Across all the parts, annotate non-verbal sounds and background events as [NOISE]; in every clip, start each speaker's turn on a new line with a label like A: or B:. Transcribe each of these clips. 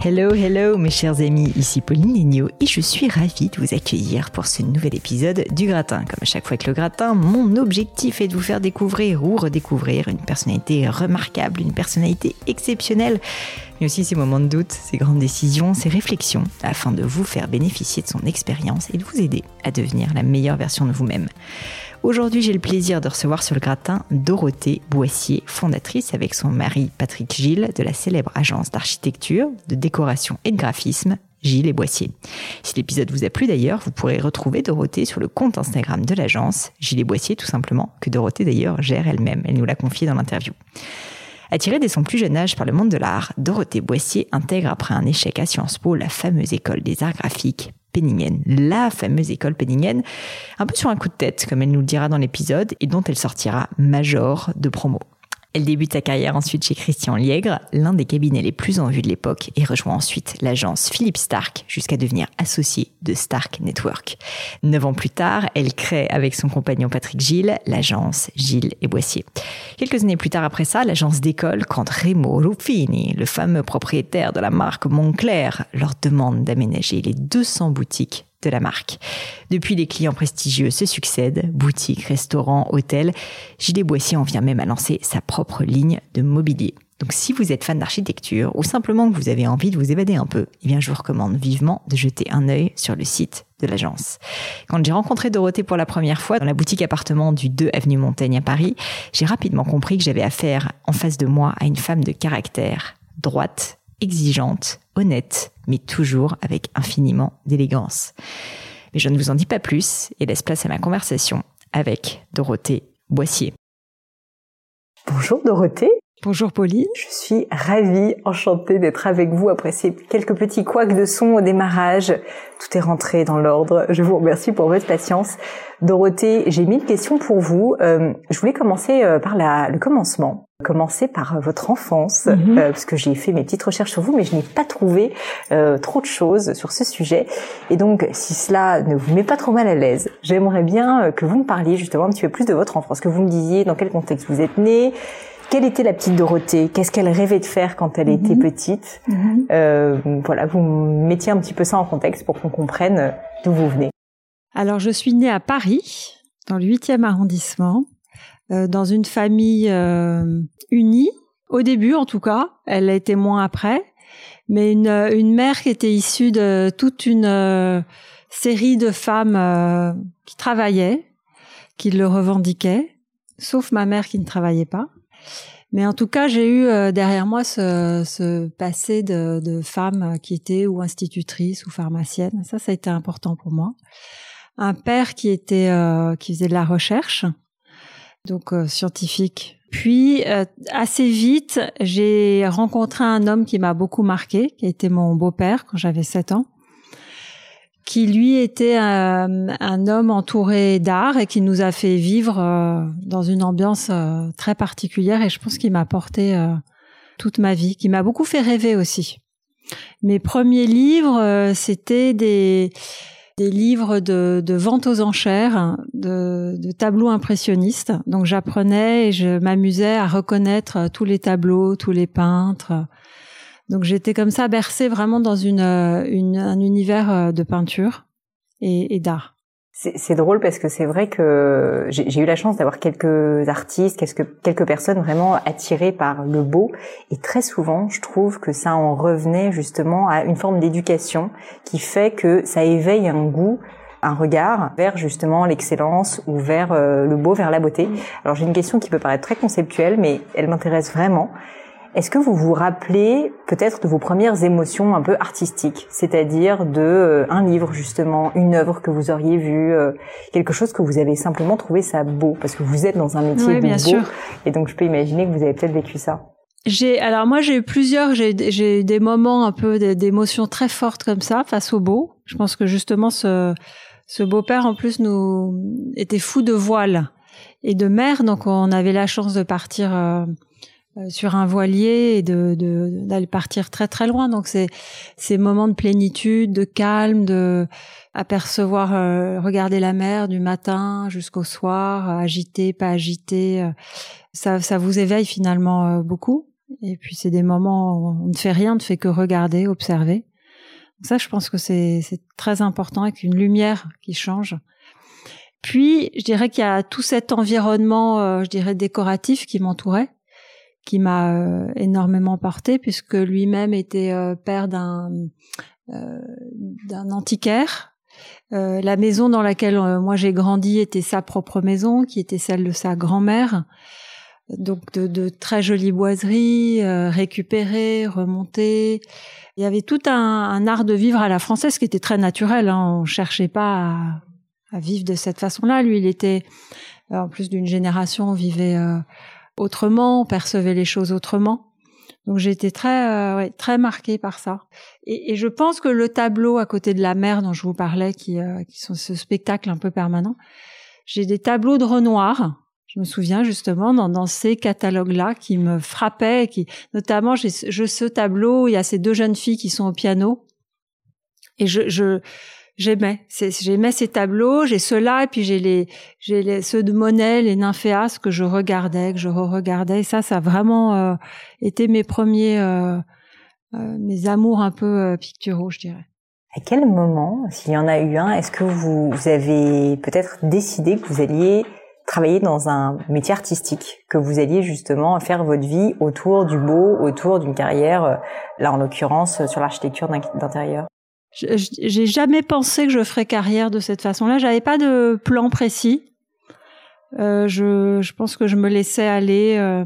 A: Hello, hello mes chers amis, ici Pauline Legno et je suis ravie de vous accueillir pour ce nouvel épisode du gratin. Comme à chaque fois que le gratin, mon objectif est de vous faire découvrir ou redécouvrir une personnalité remarquable, une personnalité exceptionnelle, mais aussi ses moments de doute, ses grandes décisions, ses réflexions, afin de vous faire bénéficier de son expérience et de vous aider à devenir la meilleure version de vous-même. Aujourd'hui, j'ai le plaisir de recevoir sur le gratin Dorothée Boissier, fondatrice avec son mari Patrick Gilles de la célèbre agence d'architecture, de décoration et de graphisme Gilles et Boissier. Si l'épisode vous a plu d'ailleurs, vous pourrez retrouver Dorothée sur le compte Instagram de l'agence, Gilles et Boissier tout simplement, que Dorothée d'ailleurs gère elle-même, elle nous l'a confié dans l'interview. Attirée dès son plus jeune âge par le monde de l'art, Dorothée Boissier intègre après un échec à Sciences Po la fameuse école des arts graphiques Penningen, la fameuse école Penningen, un peu sur un coup de tête, comme elle nous le dira dans l'épisode, et dont elle sortira major de promo. Elle débute sa carrière ensuite chez Christian Liègre, l'un des cabinets les plus en vue de l'époque, et rejoint ensuite l'agence Philippe Stark jusqu'à devenir associée de Stark Network. Neuf ans plus tard, elle crée avec son compagnon Patrick Gilles l'agence Gilles et Boissier. Quelques années plus tard après ça, l'agence d'école, quand Remo Ruffini, le fameux propriétaire de la marque Montclair, leur demande d'aménager les 200 boutiques de la marque. Depuis, les clients prestigieux se succèdent, boutiques, restaurants, hôtels. Gilles Boissier en vient même à lancer sa propre ligne de mobilier. Donc si vous êtes fan d'architecture ou simplement que vous avez envie de vous évader un peu, eh bien je vous recommande vivement de jeter un œil sur le site de l'agence. Quand j'ai rencontré Dorothée pour la première fois dans la boutique appartement du 2 avenue Montaigne à Paris, j'ai rapidement compris que j'avais affaire en face de moi à une femme de caractère, droite, exigeante, honnête, mais toujours avec infiniment d'élégance. Mais je ne vous en dis pas plus et laisse place à ma conversation avec Dorothée Boissier. Bonjour Dorothée.
B: Bonjour Pauline.
A: Je suis ravie, enchantée d'être avec vous après ces quelques petits couacs de son au démarrage. Tout est rentré dans l'ordre. Je vous remercie pour votre patience. Dorothée, j'ai mis une question pour vous. Euh, je voulais commencer euh, par la, le commencement. Commencer par euh, votre enfance, mhm. parce que j'ai fait mes petites recherches sur vous, mais je n'ai pas trouvé trop de choses sur ce sujet. Et donc, si cela ne vous met pas trop mal à l'aise, j'aimerais bien que vous me parliez justement un petit peu plus de votre enfance, que vous me disiez dans quel contexte vous êtes né, quelle était la petite Dorothée? Qu'est-ce qu'elle rêvait de faire quand elle était mhm. petite? Mhm. euh, Voilà, vous mettiez un petit peu ça en contexte pour qu'on comprenne d'où vous venez.
B: Alors, je suis née à Paris, dans le 8e arrondissement, euh, dans une famille euh, unie, au début en tout cas, elle a été moins après, mais une, une mère qui était issue de toute une euh, série de femmes euh, qui travaillaient, qui le revendiquaient, sauf ma mère qui ne travaillait pas. Mais en tout cas, j'ai eu euh, derrière moi ce, ce passé de, de femmes qui étaient ou institutrices ou pharmaciennes. Ça, ça a été important pour moi. Un père qui était euh, qui faisait de la recherche, donc euh, scientifique. Puis assez vite, j'ai rencontré un homme qui m'a beaucoup marqué, qui était mon beau-père quand j'avais 7 ans qui lui était un, un homme entouré d'art et qui nous a fait vivre euh, dans une ambiance euh, très particulière et je pense qu'il m'a porté euh, toute ma vie, qui m'a beaucoup fait rêver aussi. Mes premiers livres, c'était des livres de, de, vente aux enchères, de, de tableaux impressionnistes. Donc j'apprenais et je m'amusais à reconnaître tous les tableaux, tous les peintres, donc j'étais comme ça bercée vraiment dans une, euh, une un univers euh, de peinture et, et d'art.
A: C'est drôle parce que c'est vrai que j'ai eu la chance d'avoir quelques artistes, quelques, quelques personnes vraiment attirées par le beau. Et très souvent, je trouve que ça en revenait justement à une forme d'éducation qui fait que ça éveille un goût un regard vers justement l'excellence ou vers euh, le beau, vers la beauté. Alors j'ai une question qui peut paraître très conceptuelle, mais elle m'intéresse vraiment. Est-ce que vous vous rappelez peut-être de vos premières émotions un peu artistiques, c'est-à-dire de euh, un livre justement, une œuvre que vous auriez vue, euh, quelque chose que vous avez simplement trouvé ça beau, parce que vous êtes dans un métier de
B: bien
A: beau,
B: sûr.
A: et donc je peux imaginer que vous avez peut-être vécu ça.
B: J'ai alors moi j'ai eu plusieurs j'ai eu des moments un peu d'émotions très fortes comme ça face au beau. Je pense que justement ce ce beau-père en plus nous était fou de voile et de mer donc on avait la chance de partir euh, sur un voilier et de d'aller partir très très loin. Donc c'est ces moments de plénitude, de calme, de apercevoir, euh, regarder la mer du matin jusqu'au soir, euh, agité, pas agité, ça ça vous éveille finalement beaucoup. Et puis c'est des moments où on ne fait rien, on ne fait que regarder, observer. Donc ça, je pense que c'est c'est très important avec une lumière qui change. Puis, je dirais qu'il y a tout cet environnement, je dirais décoratif qui m'entourait qui m'a euh, énormément porté puisque lui-même était euh, père d'un euh, d'un antiquaire. la maison dans laquelle moi j'ai grandi était sa propre maison, qui était celle de sa grand-mère. Donc de, de, très jolies boiseries récupérées, remontées. Il y avait tout un, un, art de vivre à la française qui était très naturel. Hein. On cherchait pas à, à, vivre de cette façon-là. Lui, il était en plus d'une génération, on vivait autrement, on percevait les choses autrement. Donc j'ai été très euh, très marquée par ça. Et, je pense que le tableau à côté de la mer dont je vous parlais, qui, euh, qui sont ce spectacle un peu permanent, j'ai des tableaux de Renoir. Je me souviens justement dans, dans ces catalogues-là qui me frappaient, qui notamment j'ai ce tableau, il y a ces deux jeunes filles qui sont au piano, et je, je j'aimais. J'aimais ces tableaux, j'ai ceux-là, et puis j'ai les, j'ai les, ceux de Monet, les nymphéas que je regardais, que je re-regardais. Ça, ça a vraiment euh, été mes premiers, euh, euh, mes amours un peu picturaux, je dirais.
A: À quel moment, s'il y en a eu un, est-ce que vous, vous avez peut-être décidé que vous alliez travailler dans un métier artistique, que vous alliez justement faire votre vie autour du beau, autour d'une carrière, là en l'occurrence sur l'architecture d'intérieur?
B: J'ai jamais pensé que je ferais carrière de cette façon-là. J'avais pas de plan précis. Euh, je, je, pense que je me laissais aller. Euh...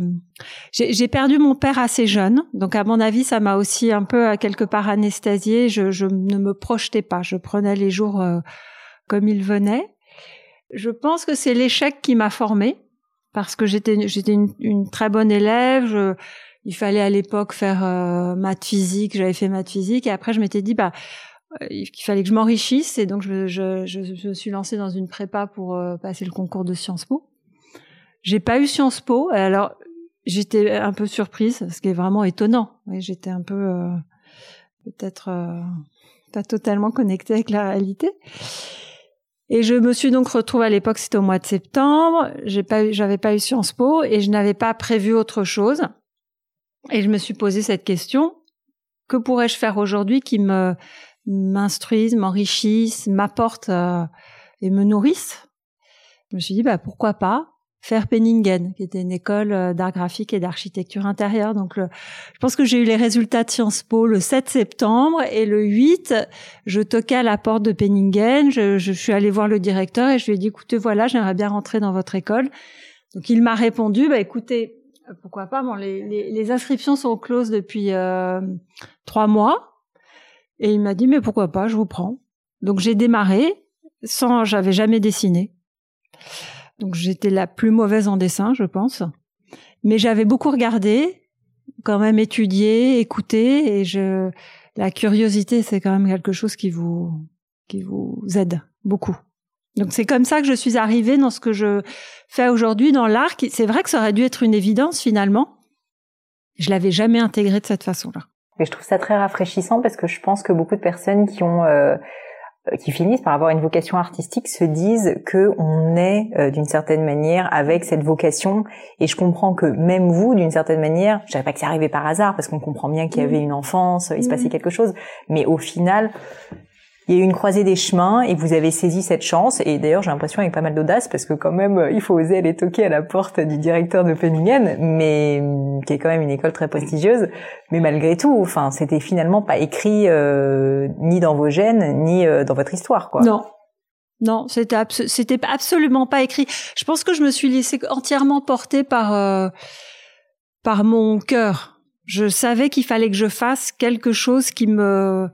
B: J'ai perdu mon père assez jeune, donc à mon avis, ça m'a aussi un peu à quelque part anesthésié. Je, je, ne me projetais pas. Je prenais les jours euh, comme ils venaient. Je pense que c'est l'échec qui m'a formée parce que j'étais j'étais une, une, très bonne élève. Je, il fallait à l'époque faire euh, maths physique. J'avais fait maths physique et après je m'étais dit bah euh, il fallait que je m'enrichisse et donc je, je, je, je, me suis lancée dans une prépa pour euh, passer le concours de Sciences Po. J'ai pas eu Sciences Po, alors j'étais un peu surprise, ce qui est vraiment étonnant. J'étais un peu euh, peut-être pas totalement connectée avec la réalité. Et je me suis donc retrouvée à l'époque, c'était au mois de septembre. J'ai pas, j'avais pas eu Sciences Po et je n'avais pas prévu autre chose. Et je me suis posé cette question que pourrais-je faire aujourd'hui qui me m'instruisent, m'enrichissent, m'apportent euh, et me nourrissent. Je me suis dit bah pourquoi pas faire Penningen, qui était une école euh, d'art graphique et d'architecture intérieure. Donc, je pense que j'ai eu les résultats de Sciences Po le 7 septembre et le 8, je toquais à la porte de Penningen. Je, je suis allée voir le directeur et je lui ai dit, écoutez, voilà, j'aimerais bien rentrer dans votre école. Donc, il m'a répondu, bah écoutez, pourquoi pas Bon, les, les, les inscriptions sont closes depuis euh, trois mois. Et il m'a dit, mais pourquoi pas, je vous prends. Donc j'ai démarré sans, j'avais jamais dessiné. Donc j'étais la plus mauvaise en dessin, je pense. Mais j'avais beaucoup regardé, quand même étudié, écouté, et je, la curiosité, c'est quand même quelque chose qui vous, qui vous aide beaucoup. Donc c'est comme ça que je suis arrivée dans ce que je fais aujourd'hui dans l'art. C'est vrai que ça aurait dû être une évidence finalement. Je l'avais jamais intégré de cette façon-là.
A: Et je trouve ça très rafraîchissant parce que je pense que beaucoup de personnes qui ont euh, qui finissent par avoir une vocation artistique se disent que on est euh, d'une certaine manière avec cette vocation. Et je comprends que même vous d'une certaine manière je dirais pas que c'est arrivé par hasard parce qu'on comprend bien qu'il y avait une enfance il se passait quelque chose mais au final il y a eu une croisée des chemins et vous avez saisi cette chance. Et d'ailleurs, j'ai l'impression avec pas mal d'audace parce que quand même, euh, il faut oser aller toquer à la porte du directeur de Penningen, mais hum, qui est quand même une école très prestigieuse. Mais malgré tout, enfin, c'était finalement pas écrit euh, ni dans vos gènes ni euh, dans votre histoire, quoi.
B: Non. Non, c'était absolument pas écrit. Je pense que je me suis laissée entièrement porter par par mon cœur. Je savais qu'il fallait que je fasse quelque chose qui me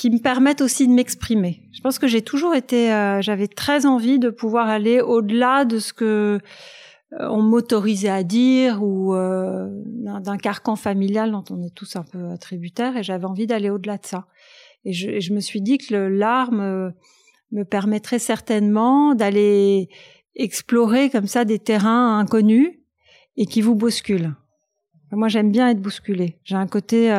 B: qui me permettent aussi de m'exprimer. Je pense que j'ai toujours été, euh, j'avais très envie de pouvoir aller au-delà de ce que euh, on m'autorisait à dire ou euh, d'un carcan familial dont on est tous un peu tributaires et j'avais envie d'aller au-delà de ça. Et je, me suis dit que l'art me, me permettrait certainement d'aller explorer comme ça des terrains inconnus et qui vous bousculent. Moi, j'aime bien être bousculée. J'ai un côté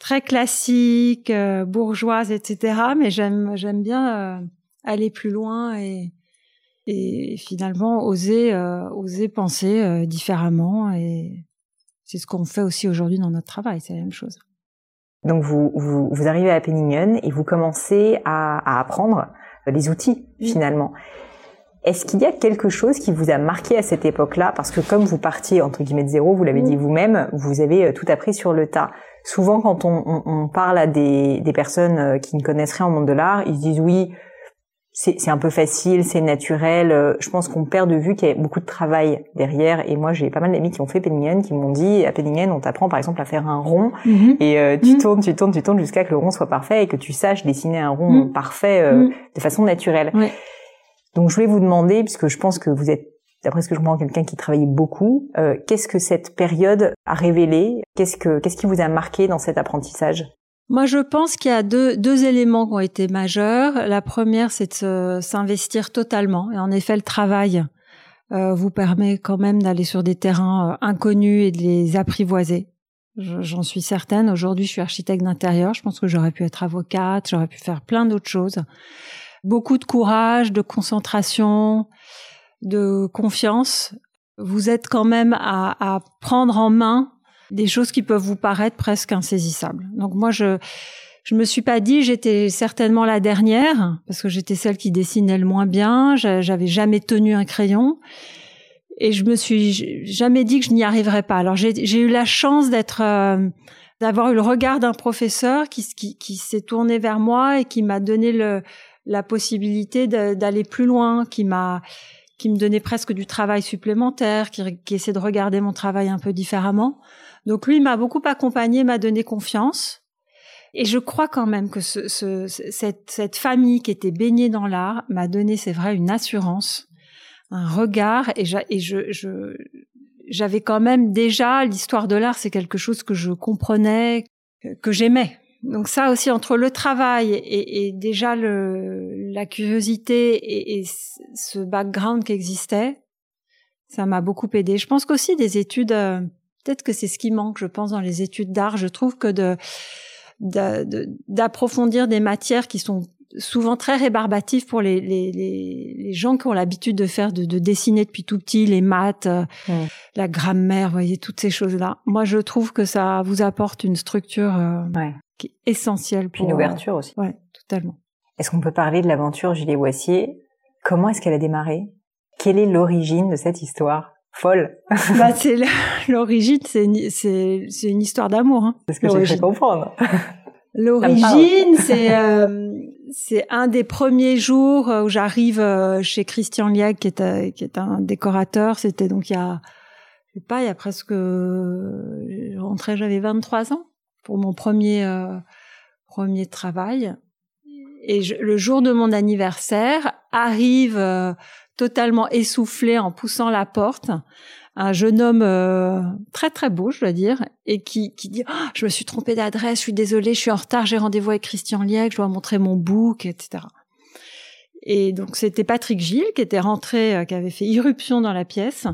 B: très classique, euh, bourgeoise, etc. Mais j'aime j'aime bien euh, aller plus loin et et finalement oser euh, oser penser différemment et c'est ce qu'on fait aussi aujourd'hui dans notre travail, c'est la même chose.
A: Donc vous, vous, vous arrivez à Penningen et vous commencez à, à apprendre les outils finalement. Est-ce qu'il y a quelque chose qui vous a marqué à cette époque-là? Parce que comme vous partiez entre guillemets de zéro, vous l'avez dit vous-même, vous avez tout appris sur le tas souvent quand on, on, on parle à des, des, personnes euh, qui ne connaissent rien au monde de l'art, ils se disent oui, c'est un peu facile, c'est naturel. Euh, je pense qu'on perd de vue qu'il y a beaucoup de travail derrière. Et moi, j'ai pas mal d'amis qui ont fait Penningen, qui m'ont dit à Penningen, on t'apprend par exemple à faire un rond mhm. et euh, tu mhm. tournes, tu tournes, tu tournes jusqu'à que le rond soit parfait et que tu saches dessiner un rond mhm. parfait de façon naturelle. Donc, je voulais vous demander, puisque je pense que vous êtes d'après ce que je comprends, quelqu'un qui travaillait beaucoup. Euh, qu'est-ce que cette période a révélé? Qu'est-ce que qu'est-ce qui vous a marqué dans cet apprentissage?
B: Moi, je pense qu'il y a deux, deux éléments qui ont été majeurs. La première, c'est de s'investir totalement. Et en effet, le travail euh, vous permet quand même d'aller sur des terrains euh, inconnus et de les apprivoiser. J'en suis certaine. Aujourd'hui, je suis architecte d'intérieur. Je pense que j'aurais pu être avocate, j'aurais pu faire plein d'autres choses. Beaucoup de courage, de concentration, de confiance, vous êtes quand même à, à, prendre en main des choses qui peuvent vous paraître presque insaisissables. Donc moi, je je me suis pas dit j'étais certainement la dernière parce que j'étais celle qui dessinait le moins bien. J'avais jamais tenu un crayon et je me suis jamais dit que je n'y arriverais pas. Alors j'ai eu la chance d'être euh, d'avoir eu le regard d'un professeur qui, qui, qui s'est tourné vers moi et qui m'a donné le, la possibilité d'aller plus loin, qui m'a qui me donnait presque du travail supplémentaire, qui, qui de regarder mon travail un peu différemment. Donc lui m'a beaucoup accompagné, m'a donné confiance. Et je crois quand même que ce, ce, cette, cette famille qui était baignée dans l'art m'a donné, c'est vrai, une assurance, un regard. Et, et je, je, j'avais quand même déjà l'histoire de l'art, c'est quelque chose que je comprenais, que j'aimais donc ça aussi entre le travail et, et déjà le, la curiosité et, et, ce background qui existait, ça m'a beaucoup aidé. Je pense qu'aussi des études, euh, peut-être que c'est ce qui manque, je pense, dans les études d'art. Je trouve que de d'approfondir des matières qui sont souvent très rébarbatives pour les, les, les, les gens qui ont l'habitude de faire de, de, dessiner depuis tout petit, les maths, euh, la grammaire, vous voyez toutes ces choses-là. Moi, je trouve que ça vous apporte une structure euh, ouais qui est essentiel pour
A: une ouverture aussi.
B: Ouais, totalement.
A: Est-ce qu'on peut parler de l'aventure Julie Boissier? Comment est-ce qu'elle a démarré? Quelle est l'origine de cette histoire? Folle [LAUGHS]
B: bah, c'est l'origine, c'est c'est c'est une histoire d'amour. Hein,
A: c'est ce que j'ai fait comprendre. [LAUGHS]
B: L'origine, c'est euh, c'est un des premiers jours où j'arrive euh, chez Christian Lieg, qui est euh, qui est un décorateur. C'était donc il y a je sais pas, il y a presque je rentrais, j'avais 23 ans pour mon premier euh, premier travail. Et le jour de mon anniversaire arrive euh, totalement essoufflé en poussant la porte un jeune homme euh, très très beau, je dois dire, et qui, qui dit oh, je me suis trompé d'adresse, je suis désolé, je suis en retard, j'ai rendez-vous avec Christian Lieg, je dois montrer mon book, etc. Et donc c'était Patrick Gilles qui était rentré, qui avait fait irruption dans la pièce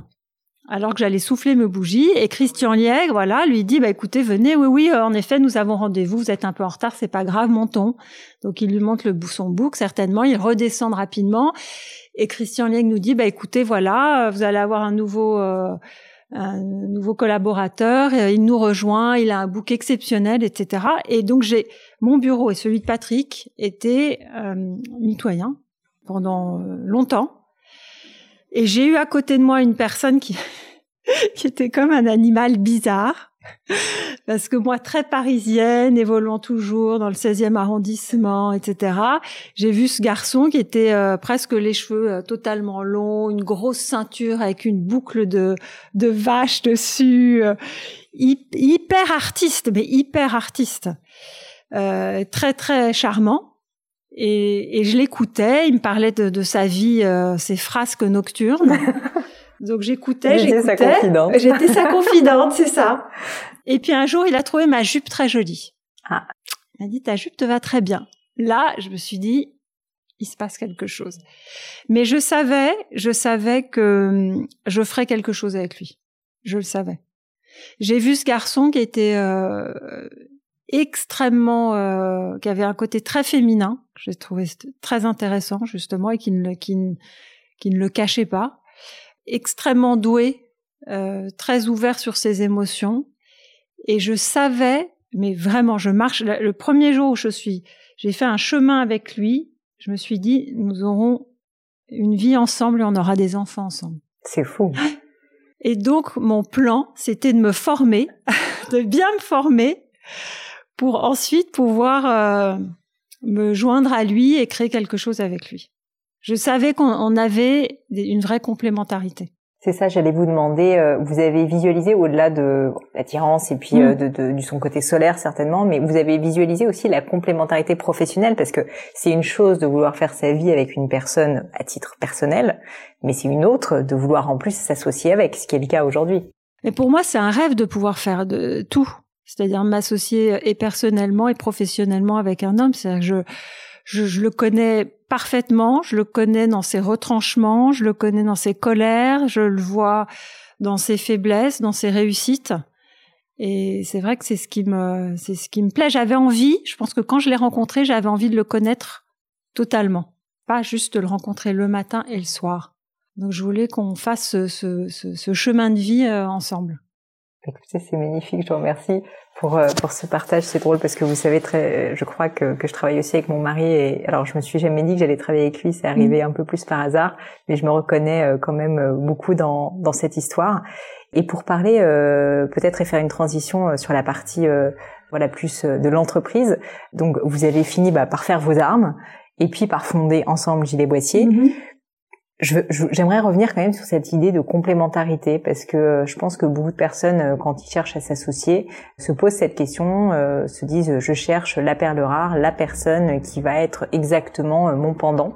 B: alors que j'allais souffler mes bougies et Christian Liègre, voilà, lui dit bah écoutez, venez, oui oui, euh, en effet, nous avons rendez-vous, vous êtes un peu en retard, c'est pas grave, montons. Donc il lui montre le son bouc certainement, il redescend rapidement et Christian Liègre nous dit bah écoutez, voilà, euh, vous allez avoir un nouveau euh, un nouveau collaborateur, il nous rejoint, il a un book exceptionnel, etc. Et donc j'ai mon bureau et celui de Patrick étaient euh, mitoyens pendant euh, longtemps. Et j'ai eu à côté de moi une personne qui, [LAUGHS] qui était comme un animal bizarre. Parce que moi, très parisienne, évoluant toujours dans le 16e arrondissement, etc., j'ai vu ce garçon qui était euh, presque les cheveux euh, totalement longs, une grosse ceinture avec une boucle de, de vache dessus, euh, hyper artiste, mais hyper artiste. très, très charmant. Et, et je l'écoutais, il me parlait de, de sa vie, ses frasques nocturnes. [LAUGHS] Donc j'écoutais, j'écoutais. J'étais sa confidente. [LAUGHS] J'étais sa confidente, c'est ça. [LAUGHS] Et puis un jour, il a trouvé ma jupe très jolie. Ah. Il m'a dit ta jupe te va très bien. Là, je me suis dit il se passe quelque chose. Mais je savais, je savais que hum, je ferais quelque chose avec lui. Je le savais. J'ai vu ce garçon qui était euh, extrêmement, euh, qui avait un côté très féminin, que j'ai trouvé très intéressant justement et qui ne, qui qui ne le cachait pas extrêmement doué, euh, très ouvert sur ses émotions. Et je savais, mais vraiment, je marche. Le premier jour où je suis, j'ai fait un chemin avec lui. Je me suis dit, nous aurons une vie ensemble et on aura des enfants ensemble.
A: C'est fou.
B: Et donc, mon plan, c'était de me former, [LAUGHS] de bien me former, pour ensuite pouvoir euh, me joindre à lui et créer quelque chose avec lui je savais qu'on avait une vraie complémentarité.
A: C'est ça, j'allais vous demander, euh, vous avez visualisé au-delà de l'attirance et puis mm. euh, de, du son côté solaire certainement, mais vous avez visualisé aussi la complémentarité professionnelle parce que c'est une chose de vouloir faire sa vie avec une personne à titre personnel, mais c'est une autre de vouloir en plus s'associer avec, ce qui est le cas aujourd'hui.
B: Mais pour moi, c'est un rêve de pouvoir faire de tout, c'est-à-dire m'associer et personnellement et professionnellement avec un homme. C'est-à-dire que je je, le connais parfaitement, je le connais dans ses retranchements, je le connais dans ses colères, je le vois dans ses faiblesses, dans ses réussites. Et c'est vrai que c'est ce qui me, c'est ce qui me plaît. J'avais envie, je pense que quand je l'ai rencontré, j'avais envie de le connaître totalement, pas juste de le rencontrer le matin et le soir. Donc je voulais qu'on fasse ce, ce, ce, chemin de vie euh, ensemble.
A: Écoutez, c'est magnifique, je vous remercie pour euh, pour ce partage. C'est drôle parce que vous savez très, je crois que que je travaille aussi avec mon mari et alors je me suis jamais dit que j'allais travailler avec lui. C'est arrivé un peu plus par hasard, mais je me reconnais euh, quand même euh, beaucoup dans dans cette histoire. Et pour parler peut-être et faire une transition sur la partie voilà plus de l'entreprise. Donc vous avez fini bah, par faire vos armes et puis par fonder ensemble Gilet Boissier. Mm-hmm j'aimerais revenir quand même sur cette idée de complémentarité parce que euh, je pense que beaucoup de personnes, euh, quand ils cherchent à s'associer, se posent cette question, euh, se disent je cherche la perle rare, la personne qui va être exactement mon pendant.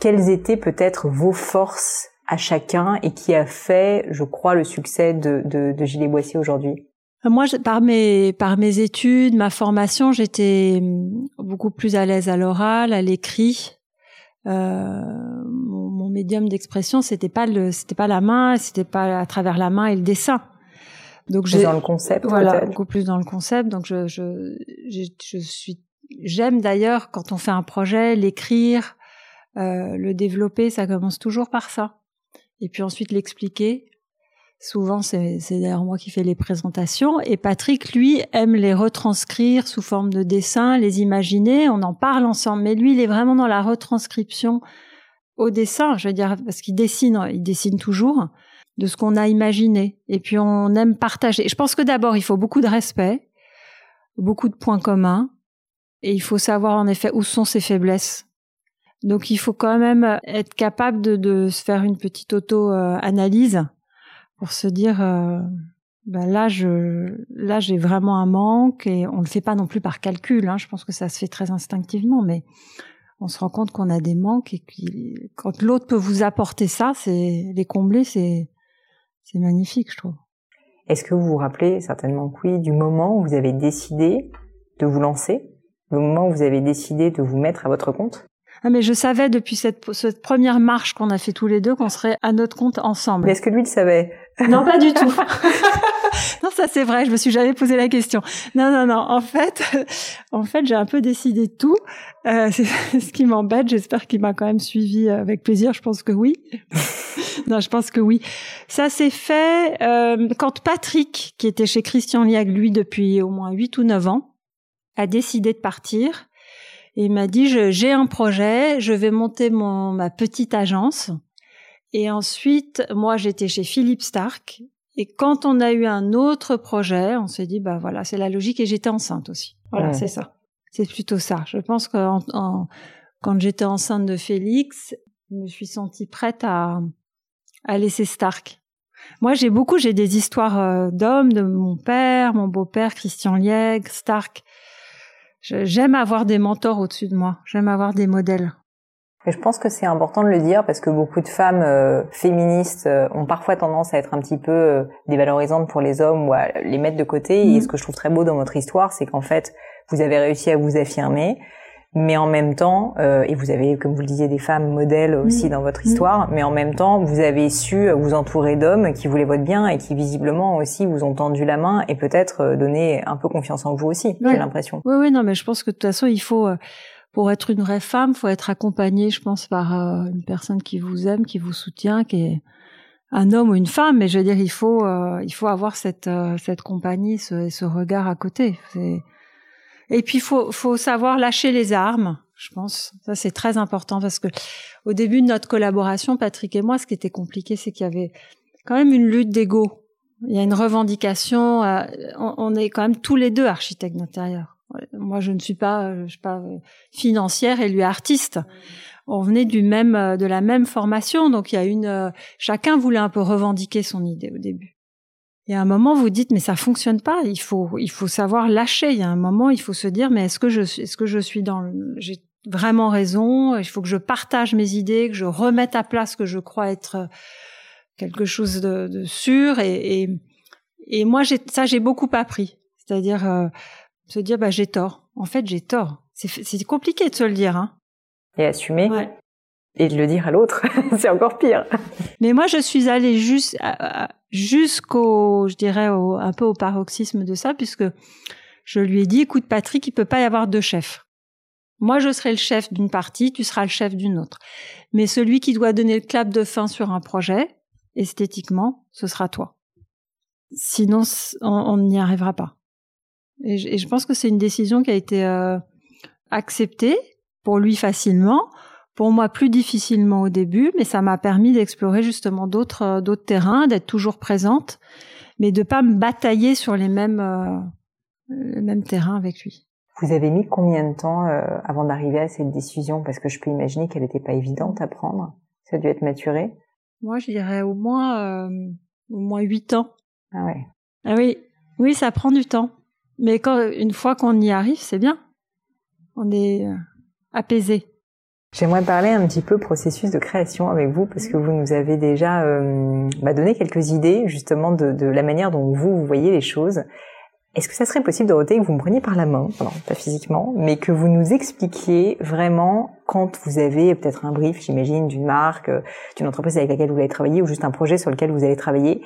A: Quelles étaient peut-être vos forces à chacun et qui a fait, je crois, le succès de, de, de Gilet Boissier aujourd'hui?
B: Moi, par mes par mes études, ma formation, j'étais hum, beaucoup plus à l'aise à l'oral, à l'écrit. Euh, médium d'expression, c'était pas le, c'était pas la main, c'était pas à travers la main et le dessin.
A: Donc j'ai dans le concept.
B: Voilà, beaucoup plus dans le concept. Donc je, je, je, suis, j'aime d'ailleurs quand on fait un projet, l'écrire, euh, le développer, ça commence toujours par ça. Et puis ensuite l'expliquer. Souvent, c'est d'ailleurs moi qui fais les présentations. Et Patrick, lui, aime les retranscrire sous forme de dessin, les imaginer. On en parle ensemble. Mais lui, il est vraiment dans la retranscription au dessin. Je veux dire, parce qu'il dessine, il dessine toujours de ce qu'on a imaginé. Et puis, on aime partager. Je pense que d'abord, il faut beaucoup de respect, beaucoup de points communs. Et il faut savoir, en effet, où sont ses faiblesses. Donc, il faut quand même être capable de, se faire une petite auto-analyse pour se dire euh, ben là je là j'ai vraiment un manque et on le fait pas non plus par calcul hein, je pense que ça se fait très instinctivement mais on se rend compte qu'on a des manques et que quand l'autre peut vous apporter ça c'est les combler c'est c'est magnifique je trouve.
A: Est-ce que vous vous rappelez certainement oui du moment où vous avez décidé de vous lancer le moment où vous avez décidé de vous mettre à votre compte?
B: Ah, mais je savais depuis cette, cette première marche qu'on a fait tous les deux qu'on serait à notre compte ensemble.
A: Mais est-ce que lui le savait?
B: Non, pas du tout. [LAUGHS] non, ça c'est vrai, je me suis jamais posé la question. Non, non, non. En fait, [LAUGHS] en fait, j'ai un peu décidé tout. Euh, [LAUGHS] c'est ce qui m'embête. J'espère qu'il m'a quand même suivi avec plaisir. Je pense que oui. non, je pense que oui. Ça s'est fait euh, quand Patrick, qui était chez Christian Liag, lui, depuis au moins 8 ou 9 ans, a décidé de partir. Et il m'a dit, j'ai un projet, je vais monter mon, ma petite agence. Et ensuite, moi, j'étais chez Philippe Stark. Et quand on a eu un autre projet, on s'est dit, bah voilà, c'est la logique. Et j'étais enceinte aussi. Voilà, c'est ça. C'est plutôt ça. Je pense que quand j'étais enceinte de Félix, je me suis sentie prête à, à laisser Stark. Moi, j'ai beaucoup, j'ai des histoires euh, d'hommes, de mon père, mon beau-père, Christian Lieg, Stark. J'aime avoir des mentors au-dessus de moi. J'aime avoir des modèles.
A: Et je pense que c'est important de le dire parce que beaucoup de femmes euh, féministes euh, ont parfois tendance à être un petit peu dévalorisantes pour les hommes ou à les mettre de côté. Et mmh. ce que je trouve très beau dans votre histoire, c'est qu'en fait, vous avez réussi à vous affirmer mais en même temps, euh, et vous avez, comme vous le disiez, des femmes modèles aussi dans votre histoire, mais en même temps, vous avez su vous entourer d'hommes qui voulaient votre bien et qui visiblement aussi vous ont tendu la main et peut-être euh, donné un peu confiance en vous aussi, j'ai l'impression.
B: Oui, oui, non, mais je pense que de toute façon, il faut, euh, pour être une vraie femme, faut être accompagnée, je pense, par une personne qui vous aime, qui vous soutient, qui est un homme ou une femme, mais je veux dire, il faut, il faut avoir cette, cette compagnie, ce, ce regard à côté. Et puis faut faut savoir lâcher les armes. Je pense ça c'est très important parce que au début de notre collaboration, Patrick et moi, ce qui était compliqué, c'est qu'il y avait quand même une lutte d'ego. Il y a une revendication. Euh, on, est quand même tous les deux architectes d'intérieur. Moi, je ne suis pas, je suis pas euh, financière et lui artiste. On venait du même, euh, de la même formation, donc il y a une. Chacun voulait un peu revendiquer son idée au début. Et à un moment, vous dites, mais ça fonctionne pas. Il faut, il faut savoir lâcher. Il y a un moment, il faut se dire, mais est-ce que je, est-ce que je suis dans, j'ai vraiment raison. Il faut que je partage mes idées, que je remette à place ce que je crois être quelque chose de, sûr. Et, et, moi, j'ai, ça, j'ai beaucoup appris. C'est-à-dire euh, se dire, bah, j'ai tort. En fait, j'ai tort. C'est, compliqué de se le dire. Hein.
A: Et assumer. Ouais et de le dire à l'autre, [LAUGHS] c'est encore pire.
B: Mais moi, je suis allée juste jusqu'au, je dirais, un peu au paroxysme de ça, puisque je lui ai dit, écoute, Patrick, il peut pas y avoir deux chefs. Moi, je serai le chef d'une partie, tu seras le chef d'une autre. Mais celui qui doit donner le clap de fin sur un projet, esthétiquement, ce sera toi. Sinon, on n'y arrivera pas. Et je, pense que c'est une décision qui a été euh, acceptée pour lui facilement pour moi plus difficilement au début, mais ça m'a permis d'explorer justement d'autres euh, d'autres terrains, d'être toujours présente, mais de pas me batailler sur les mêmes euh, les mêmes terrains avec lui.
A: Vous avez mis combien de temps euh, avant d'arriver à cette décision? Parce que je peux imaginer qu'elle n'était pas évidente à prendre. Ça a dû être maturé.
B: Moi, je dirais au moins au moins huit ans.
A: Ah ouais.
B: Ah oui, oui, ça prend du temps. Mais quand une fois qu'on y arrive, c'est bien. On est apaisé.
A: J'aimerais parler un petit peu processus de création avec vous parce que vous nous avez déjà euh, bah, donné quelques idées justement de, de, la manière dont vous, vous voyez les choses. Est-ce que ça serait possible, Dorothée, que vous me preniez par la main, non, pas physiquement, mais que vous nous expliquiez vraiment quand vous avez peut-être un brief, j'imagine, d'une marque, euh, d'une entreprise avec laquelle vous allez travailler ou juste un projet sur lequel vous allez travailler,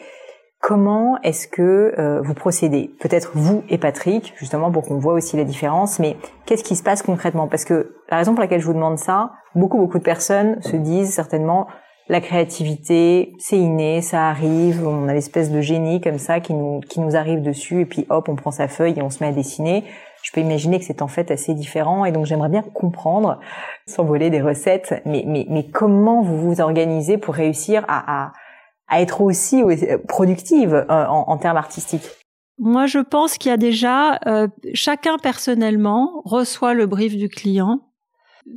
A: Comment est-ce que euh, vous procédez? Peut-être vous et Patrick, justement pour qu'on voit aussi la différence, mais qu'est-ce qui se passe concrètement? Parce que la raison pour laquelle je vous demande ça, beaucoup beaucoup de personnes se disent certainement la créativité, c'est inné, ça arrive, on a l'espèce de génie comme ça qui nous qui nous arrive dessus et puis hop, on prend sa feuille et on se met à dessiner. Je peux imaginer que c'est en fait assez différent et donc j'aimerais bien comprendre, sans voler des recettes, mais mais comment vous vous organisez pour réussir à, à à être aussi productive euh, en, en termes artistiques.
B: Moi, je pense qu'il y a déjà euh, chacun personnellement reçoit le brief du client,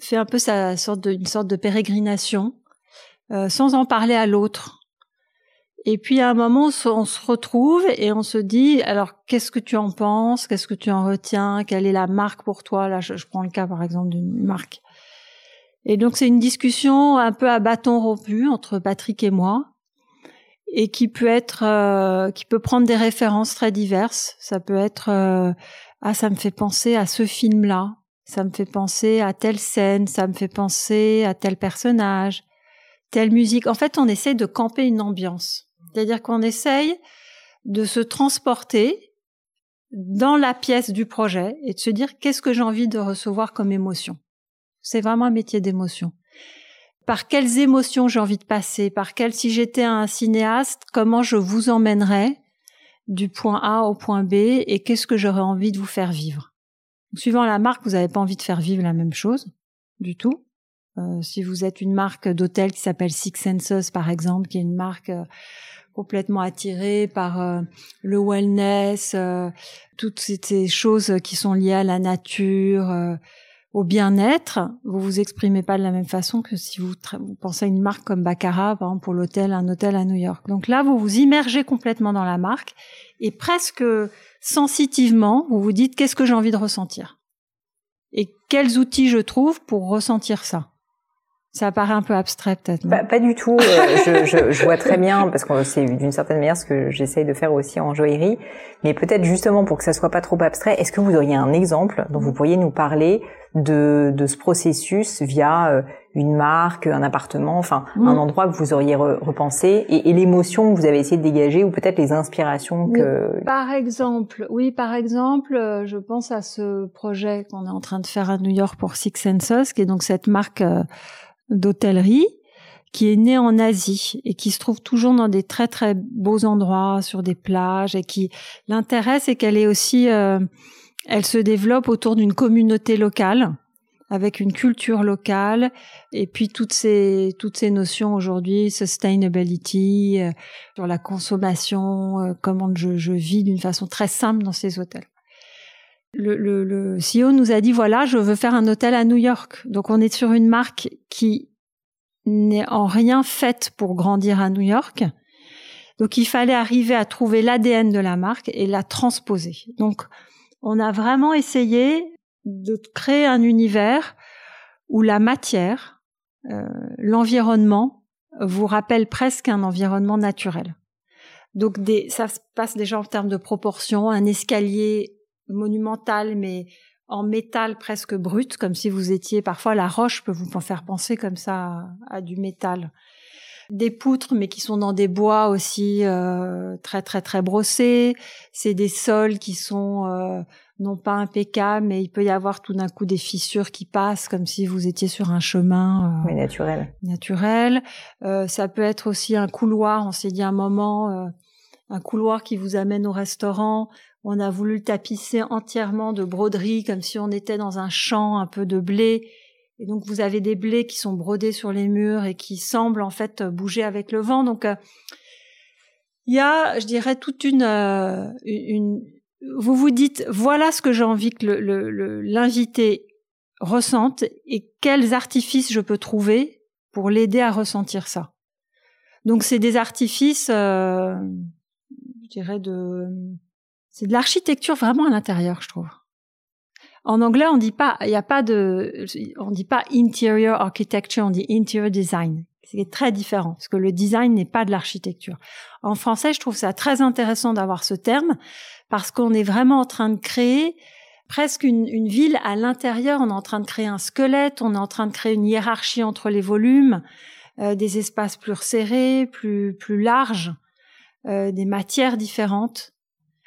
B: fait un peu sa sorte de, une sorte de pérégrination, euh, sans en parler à l'autre. Et puis à un moment, on se retrouve et on se dit alors qu'est-ce que tu en penses, qu'est-ce que tu en retiens, quelle est la marque pour toi? Là, je, je prends le cas par exemple d'une marque. Et donc c'est une discussion un peu à bâton rompu entre Patrick et moi et qui peut être euh, qui peut prendre des références très diverses. Ça peut être euh, ah ça me fait penser à ce film là, ça me fait penser à telle scène, ça me fait penser à tel personnage, telle musique. En fait, on essaie de camper une ambiance. C'est-à-dire qu'on essaye de se transporter dans la pièce du projet et de se dire qu'est-ce que j'ai envie de recevoir comme émotion. C'est vraiment un métier d'émotion. Par quelles émotions j'ai envie de passer, par quel, si j'étais un cinéaste, comment je vous emmènerais du point A au point B et qu'est-ce que j'aurais envie de vous faire vivre? suivant la marque, vous n'avez pas envie de faire vivre la même chose du tout. Euh, si vous êtes une marque d'hôtel qui s'appelle Six Senses, par exemple, qui est une marque euh, complètement attirée par euh, le wellness, toutes ces choses qui sont liées à la nature, au bien-être, vous vous exprimez pas de la même façon que si vous, pensez à une marque comme Baccarat, par exemple pour l'hôtel, un hôtel à New York. Donc là, vous vous immergez complètement dans la marque et presque sensitivement, vous vous dites qu'est-ce que j'ai envie de ressentir? Et quels outils je trouve pour ressentir ça? Ça paraît un peu abstrait peut-être.
A: Pas, pas, du tout. Euh, je, je, je, vois très bien parce que c'est d'une certaine manière ce que j'essaye de faire aussi en joaillerie. Mais peut-être justement pour que ça soit pas trop abstrait, est-ce que vous auriez un exemple dont vous pourriez nous parler de, de ce processus via euh, une marque, un appartement, enfin un endroit que vous auriez repensé et, et l'émotion que vous avez essayé de dégager ou peut-être les inspirations que.
B: Par exemple, oui, par exemple, euh, je pense à ce projet qu'on est en train de faire à New York pour Six Senses, qui est donc cette marque d'hôtellerie qui est née en Asie et qui se trouve toujours dans des très très beaux endroits sur des plages et qui l'intérêt c'est qu'elle est aussi euh, elle se développe autour d'une communauté locale avec une culture locale et puis toutes ces toutes ces notions aujourd'hui sustainability euh, sur la consommation euh, comment je, je vis d'une façon très simple dans ces hôtels le, le, le CEO nous a dit voilà, je veux faire un hôtel à New York. Donc on est sur une marque qui n'est en rien faite pour grandir à New York. Donc il fallait arriver à trouver l'ADN de la marque et la transposer. Donc on a vraiment essayé de créer un univers où la matière, euh, l'environnement vous rappelle presque un environnement naturel. Donc des, ça se passe déjà en termes de proportions, un escalier monumental, mais en métal presque brut, comme si vous étiez parfois la roche peut vous faire penser comme ça à, du métal. Des poutres, mais qui sont dans des bois aussi euh, très très très brossés. C'est des sols qui sont euh, non pas impeccables, mais il peut y avoir tout d'un coup des fissures qui passent, comme si vous étiez sur un chemin
A: euh, naturel.
B: Naturel. ça peut être aussi un couloir. On s'est dit un moment un couloir qui vous amène au restaurant on a voulu le tapisser entièrement de broderie, comme si on était dans un champ un peu de blé. Et donc vous avez des blés qui sont brodés sur les murs et qui semblent en fait bouger avec le vent. Donc euh, il y a, je dirais, toute une, euh, une, vous vous dites voilà ce que j'ai envie que l'invité ressente et quels artifices je peux trouver pour l'aider à ressentir ça. Donc c'est des artifices, euh, je dirais de c'est de l'architecture vraiment à l'intérieur, je trouve. En anglais, on dit pas, il n'y a pas de, on dit pas interior architecture, on dit interior design. C'est très différent parce que le design n'est pas de l'architecture. En français, je trouve ça très intéressant d'avoir ce terme parce qu'on est vraiment en train de créer presque une, une ville à l'intérieur. On est en train de créer un squelette, on est en train de créer une hiérarchie entre les volumes, euh, des espaces plus serrés, plus plus larges, euh, des matières différentes.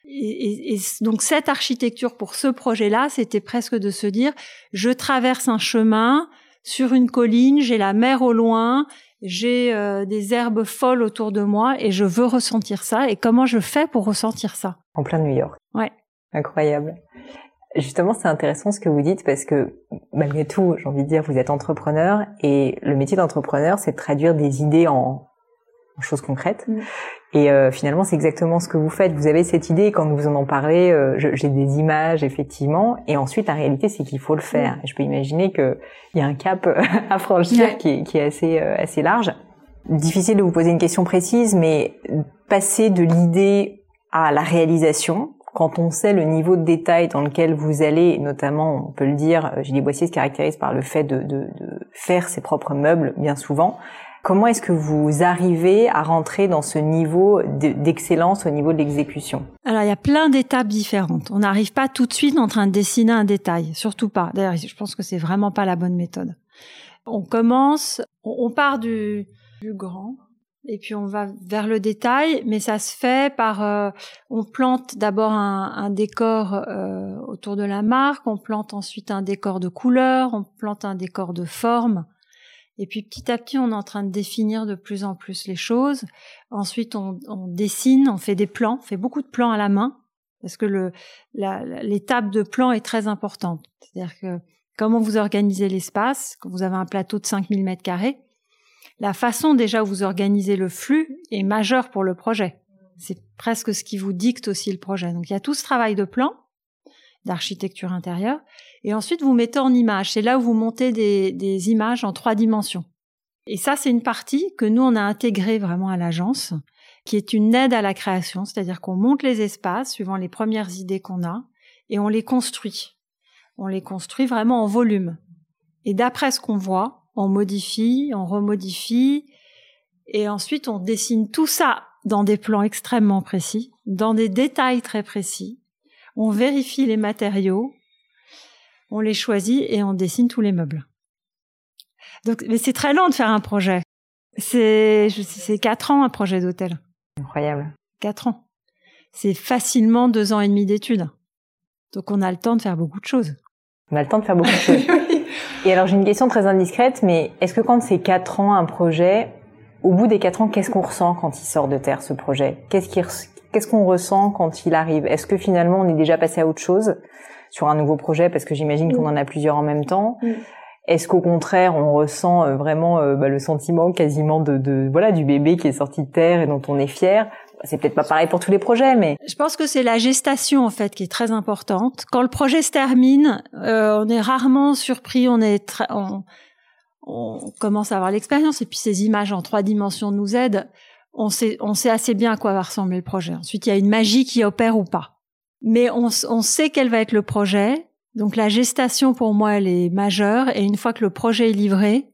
B: Et, et, donc cette architecture pour ce projet-là, c'était presque de se dire, je traverse un chemin sur une colline, j'ai la mer au loin, j'ai euh, des herbes folles autour de moi et je veux ressentir ça. Et comment je fais pour ressentir ça?
A: En plein New York.
B: Ouais.
A: Incroyable. Justement, c'est intéressant ce que vous dites parce que malgré tout, j'ai envie de dire, vous êtes entrepreneur et le métier d'entrepreneur, c'est de traduire des idées en, en choses concrètes. Mm. Et euh, finalement, c'est exactement ce que vous faites. Vous avez cette idée, quand vous en en parlez, euh, j'ai des images, effectivement. Et ensuite, la réalité, c'est qu'il faut le faire. je peux imaginer qu'il y a un cap [LAUGHS] à franchir qui, est, qui, est assez, euh, assez large. Difficile de vous poser une question précise, mais passer de l'idée à la réalisation, quand on sait le niveau de détail dans lequel vous allez, notamment, on peut le dire, Gilles Boissier se caractérise par le fait de, de, de faire ses propres meubles bien souvent. Comment est-ce que vous arrivez à rentrer dans ce niveau d'excellence au niveau de l'exécution?
B: Alors, il y a plein d'étapes différentes. On n'arrive pas tout de suite en train de dessiner un détail, surtout pas. D'ailleurs, je pense que c'est vraiment pas la bonne méthode. On commence, on part du, grand, et puis on va vers le détail, mais ça se fait par, euh, on plante d'abord un, un, décor euh, autour de la marque, on plante ensuite un décor de couleur, on plante un décor de forme, Et puis petit à petit, on est en train de définir de plus en plus les choses. Ensuite, on, dessine, on fait des plans, on fait beaucoup de plans à la main parce que l'étape de plan est très importante. C'est-à-dire que comment vous organisez l'espace, quand vous avez un plateau de 5000 mètres carrés, la façon déjà où vous organisez le flux est majeure pour le projet. C'est presque ce qui vous dicte aussi le projet. Donc il y a tout ce travail de plan, d'architecture intérieure, et ensuite vous mettez en image. C'est là où vous montez des, des images en trois dimensions. Et ça, c'est une partie que nous, on a intégrée vraiment à l'agence, qui est une aide à la création, c'est-à-dire qu'on monte les espaces suivant les premières idées qu'on a, et on les construit. On les construit vraiment en volume. Et d'après ce qu'on voit, on modifie, on remodifie, et ensuite on dessine tout ça dans des plans extrêmement précis, dans des détails très précis. On vérifie les matériaux, on les choisit et on dessine tous les meubles. Donc, mais c'est très lent de faire un projet. C'est, c'est quatre ans un projet d'hôtel.
A: Incroyable.
B: Quatre ans. C'est facilement deux ans et demi d'études. Donc on a le temps de faire beaucoup de choses.
A: On a le temps de faire beaucoup de choses. [LAUGHS] Et alors j'ai une question très indiscrète, mais est-ce que quand c'est quatre ans un projet, au bout des quatre ans, qu'est-ce qu'on ressent quand il sort de terre ce projet? Qu'est-ce qu'est-ce qu'on ressent quand il arrive? Est-ce que finalement on est déjà passé à autre chose? Sur un nouveau projet parce que j'imagine qu'on en a plusieurs en même temps Est-ce qu'au contraire on ressent euh, vraiment euh, bah, le sentiment quasiment de, de voilà du bébé qui est sorti de terre et dont on est fier? C'est peut-être pas pareil pour tous les projets, mais
B: je pense que c'est la gestation en fait qui est très importante. Quand le projet se termine, euh, on est rarement surpris, on est on, on commence à avoir l'expérience et puis ces images en trois dimensions nous aident. On sait, on sait assez bien à quoi va ressembler le projet. Ensuite, il y a une magie qui opère ou pas, mais on, on sait quel va être le projet. Donc la gestation pour moi elle est majeure. Et une fois que le projet est livré,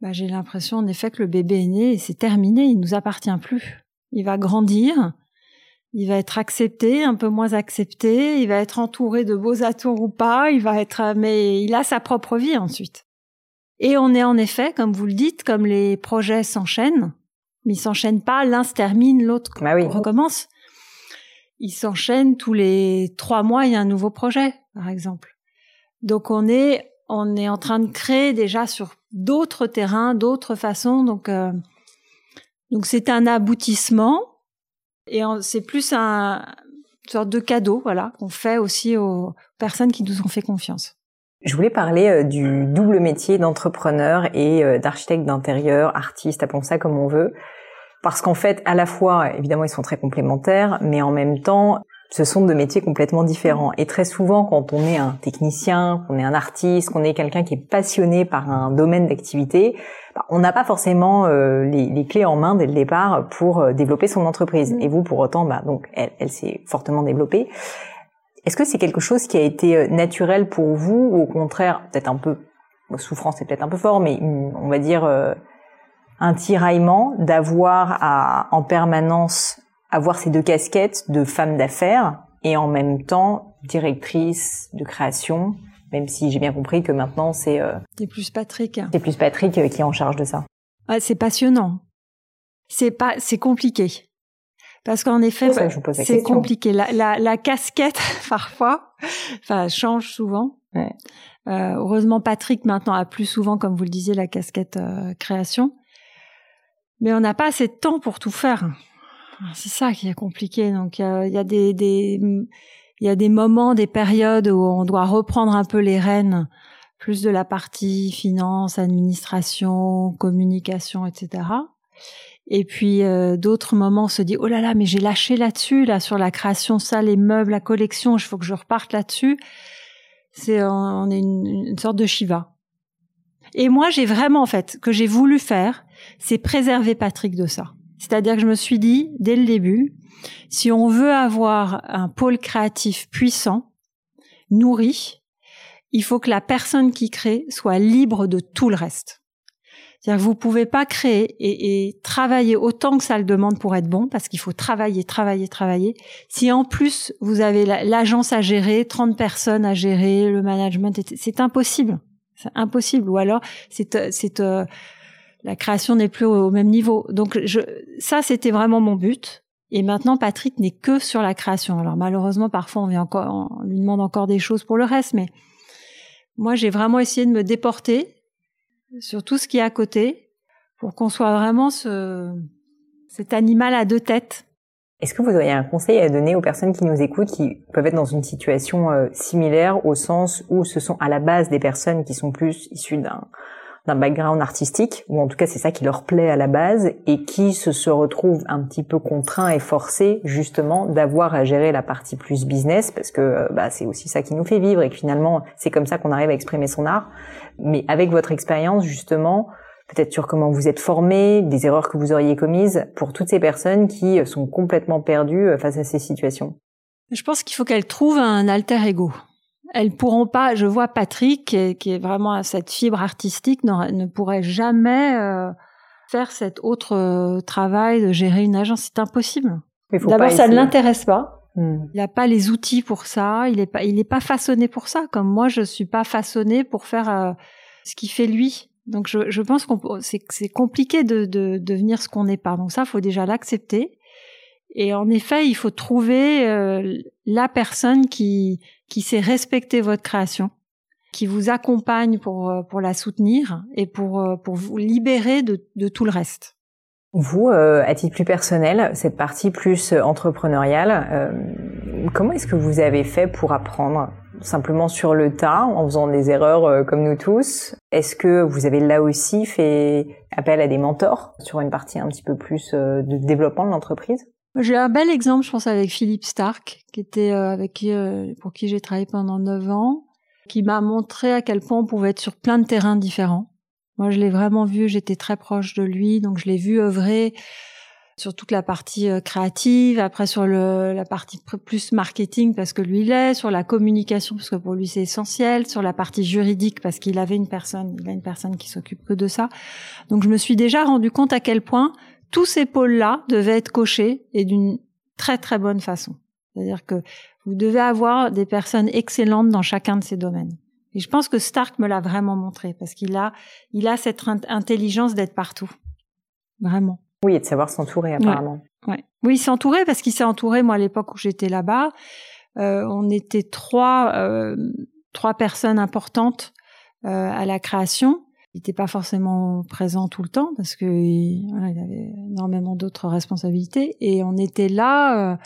B: bah, j'ai l'impression en effet que le bébé est né et c'est terminé, il nous appartient plus. Il va grandir, il va être accepté, un peu moins accepté, il va être entouré de beaux atours ou pas, il va être, mais il a sa propre vie ensuite. Et on est en effet, comme vous le dites, comme les projets s'enchaînent, mais ils s'enchaînent pas, l'un se termine, l'autre bah recommence. Ils s'enchaînent tous les trois mois, il y a un nouveau projet, par exemple. Donc on est, on est en train de créer déjà sur d'autres terrains, d'autres façons, donc euh, donc c'est un aboutissement et c'est plus un une sorte de cadeau, voilà, qu'on fait aussi aux personnes qui nous ont fait confiance.
A: Je voulais parler euh, du double métier d'entrepreneur et euh, d'architecte d'intérieur, artiste, appelons ça comme on veut, parce qu'en fait, à la fois, évidemment, ils sont très complémentaires, mais en même temps, ce sont deux métiers complètement différents. Et très souvent, quand on est un technicien, qu'on est un artiste, qu'on est quelqu'un qui est passionné par un domaine d'activité, bah, on n'a pas forcément euh, les, clés en main dès le départ pour euh, développer son entreprise. Mm. Et vous, pour autant, bah, donc elle, elle s'est fortement développée. Est-ce que c'est quelque chose qui a été euh, naturel pour vous ou au contraire, peut-être un peu souffrance, c'est peut-être un peu fort, mais on va dire un tiraillement d'avoir à en permanence avoir ces deux casquettes de femme d'affaires et en même temps directrice de création, même si j'ai bien compris que maintenant c'est euh,
B: c'est plus Patrick.
A: C'est plus Patrick euh, qui est en charge de ça.
B: Ah, c'est passionnant. C'est pas c'est compliqué. Parce qu'en effet, c'est compliqué. La, la, la, casquette, [LAUGHS] parfois, enfin, change souvent. Ouais. Euh, heureusement, Patrick maintenant a plus souvent, comme vous le disiez, la casquette euh, création. Mais on n'a pas assez de temps pour tout faire. C'est ça qui est compliqué. Donc il y a, des, il y a des moments, des périodes où on doit reprendre un peu les rênes, plus de la partie finance, administration, communication, etc. Et puis euh, d'autres moments, on se dit oh là là, mais j'ai lâché là-dessus, là sur la création, ça, les meubles, la collection, il faut que je reparte là-dessus. C'est on est une sorte de Shiva. Et moi, j'ai vraiment en fait que j'ai voulu faire, c'est préserver Patrick de ça. C'est-à-dire que je me suis dit, dès le début, si on veut avoir un pôle créatif puissant, nourri, il faut que la personne qui crée soit libre de tout le reste. C'est-à-dire que vous pouvez pas créer et, et, travailler autant que ça le demande pour être bon, parce qu'il faut travailler, travailler, travailler. Si en plus vous avez l'agence à gérer, 30 personnes à gérer, le management, c'est impossible. C'est impossible. Ou alors c'est c'est euh, la création n'est plus au, même niveau. Donc ça, c'était vraiment mon but. Et maintenant, Patrick n'est que sur la création. Alors malheureusement, parfois, on, vient encore, on lui demande encore des choses pour le reste, mais moi, j'ai vraiment essayé de me déporter sur tout ce qui est à côté, pour qu'on soit vraiment ce, cet animal à deux têtes.
A: Est-ce que vous auriez un conseil à donner aux personnes qui nous écoutent, qui peuvent être dans une situation euh, similaire, au sens où ce sont à la base des personnes qui sont plus issues d'un d'un background artistique, ou en tout cas c'est ça qui leur plaît à la base, et qui se, se retrouvent un petit peu contraints et forcés justement d'avoir à gérer la partie plus business, parce que euh, bah, c'est aussi ça qui nous fait vivre, et que finalement c'est comme ça qu'on arrive à exprimer son art. Mais avec votre expérience justement, peut-être sur comment vous êtes formé, des erreurs que vous auriez commises, pour toutes ces personnes qui sont complètement perdues euh, face à ces situations
B: Je pense qu'il faut qu'elles trouvent un alter ego elles pourront pas. Je vois Patrick, qui est, qui est vraiment cette fibre artistique, ne pourrait jamais euh, faire cet autre euh, travail de gérer une agence. C'est impossible. D'abord, ça ne l'intéresse pas. Hmm. Il n'a pas les outils pour ça. Il n'est pas, il n'est pas façonné pour ça. Comme moi, je suis pas façonnée pour faire euh, ce qu'il fait lui. Donc, je, je pense qu'on c'est, c'est compliqué de, de, devenir ce qu'on n'est pas. Donc ça, faut déjà l'accepter. Et en effet, il faut trouver la personne qui qui sait respecter votre création, qui vous accompagne pour euh, pour la soutenir et pour euh, pour vous libérer de, de tout le reste.
A: Vous, euh, à titre plus personnel, cette partie plus entrepreneuriale, comment est-ce que vous avez fait pour apprendre? Simplement sur le tas, en faisant des erreurs comme nous tous. Est-ce que vous avez là aussi fait appel à des mentors sur une partie un petit peu plus de développement de l'entreprise?
B: J'ai un bel exemple, je pense, avec Philippe Stark, qui était euh, avec euh, pour qui j'ai travaillé pendant neuf ans, qui m'a montré à quel point on pouvait être sur plein de terrains différents. Moi, je l'ai vraiment vu, j'étais très proche de lui, donc je l'ai vu œuvrer sur toute la partie euh, créative, après sur le, la partie plus marketing parce que lui il est, sur la communication parce que pour lui c'est essentiel, sur la partie juridique parce qu'il avait une personne, il a une personne qui s'occupe que de ça. Donc je me suis déjà rendu compte à quel point tous ces pôles-là devaient être cochés et d'une très très bonne façon. C'est-à-dire que vous devez avoir des personnes excellentes dans chacun de ces domaines. Et je pense que Stark me l'a vraiment montré parce qu'il a, il a cette intelligence d'être partout. Vraiment.
A: Oui, et de savoir s'entourer apparemment.
B: Ouais. Oui, s'entourer parce qu'il s'est entouré. Moi, à l'époque où j'étais là-bas, euh, on était trois, euh, trois personnes importantes euh, à la création il n'était pas forcément présent tout le temps parce que voilà, il avait énormément d'autres responsabilités et on était là,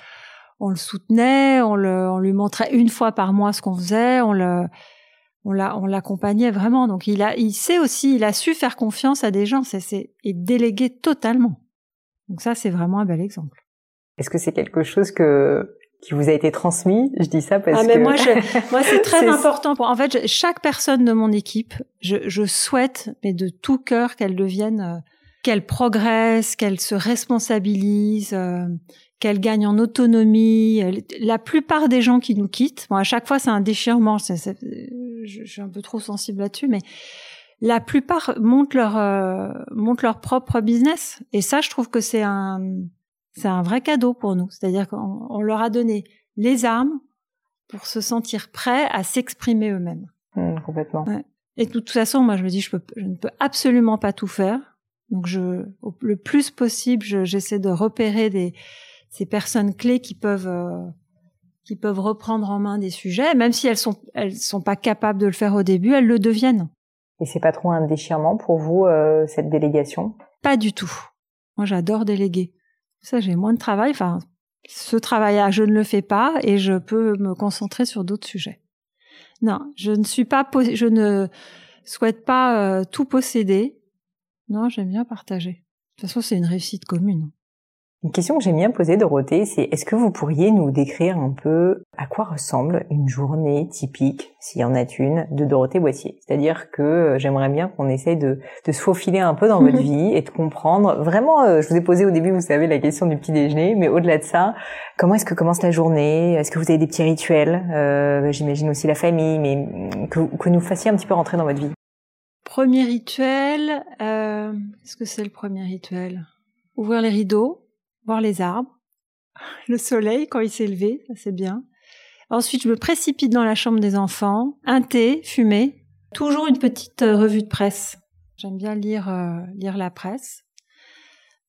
B: on le soutenait, on, le, on lui montrait une fois par mois ce qu'on faisait, on le on l'a on l'accompagnait vraiment donc il a il sait aussi il a su faire confiance à des gens c'est c'est et déléguer totalement donc ça c'est vraiment un bel exemple
A: est-ce que c'est quelque chose que qui vous a été transmis? Je dis ça parce
B: ah, mais moi, je, [LAUGHS] moi, c'est très important. Pour, en fait, chaque personne de mon équipe, je, je souhaite, mais de tout cœur, qu'elle devienne, euh, qu'elle progresse, qu'elle se responsabilise, euh, qu'elle gagne en autonomie. La plupart des gens qui nous quittent, bon, à chaque fois, c'est un déchirement. je, je, suis un peu trop sensible là-dessus, mais la plupart montent leur euh, montent leur propre business. Et ça, je trouve que c'est un c'est un vrai cadeau pour nous. C'est-à-dire qu'on leur a donné les armes pour se sentir prêts à s'exprimer eux-mêmes.
A: Mmh, complètement.
B: Et de toute façon, moi, je me dis, je, peux, je ne peux absolument pas tout faire. Donc, je, le plus possible, j'essaie de repérer des, ces personnes clés qui peuvent, euh, qui peuvent reprendre en main des sujets, même si elles sont, elles sont pas capables de le faire au début, elles le deviennent.
A: Et c'est pas trop un déchirement pour vous euh, cette délégation?
B: Pas du tout. Moi, j'adore déléguer. Ça, j'ai moins de travail. Enfin, ce travail-là, je ne le fais pas et je peux me concentrer sur d'autres sujets. Non, je ne suis pas, je ne souhaite pas euh, tout posséder. Non, j'aime bien partager. De toute façon, c'est une réussite commune.
A: Une question que j'aime bien poser, Dorothée, c'est est-ce que vous pourriez nous décrire un peu à quoi ressemble une journée typique, s'il y en a une, de Dorothée Boissier? C'est-à-dire que euh, j'aimerais bien qu'on essaye de, de, se faufiler un peu dans votre [LAUGHS] vie et de comprendre vraiment, euh, je vous ai posé au début, vous savez, la question du petit déjeuner, mais au-delà de ça, comment est-ce que commence la journée? Est-ce que vous avez des petits rituels? Euh, J'imagine aussi la famille, mais mm, que, que nous fassiez un petit peu rentrer dans votre vie.
B: Premier rituel, euh, est-ce que c'est le premier rituel? Ouvrir les rideaux voir les arbres, [LAUGHS] le soleil quand il s'est levé, ça c'est bien. Ensuite, je me précipite dans la chambre des enfants, un thé, fumer, toujours une petite euh, revue de presse. J'aime bien lire euh, lire la presse.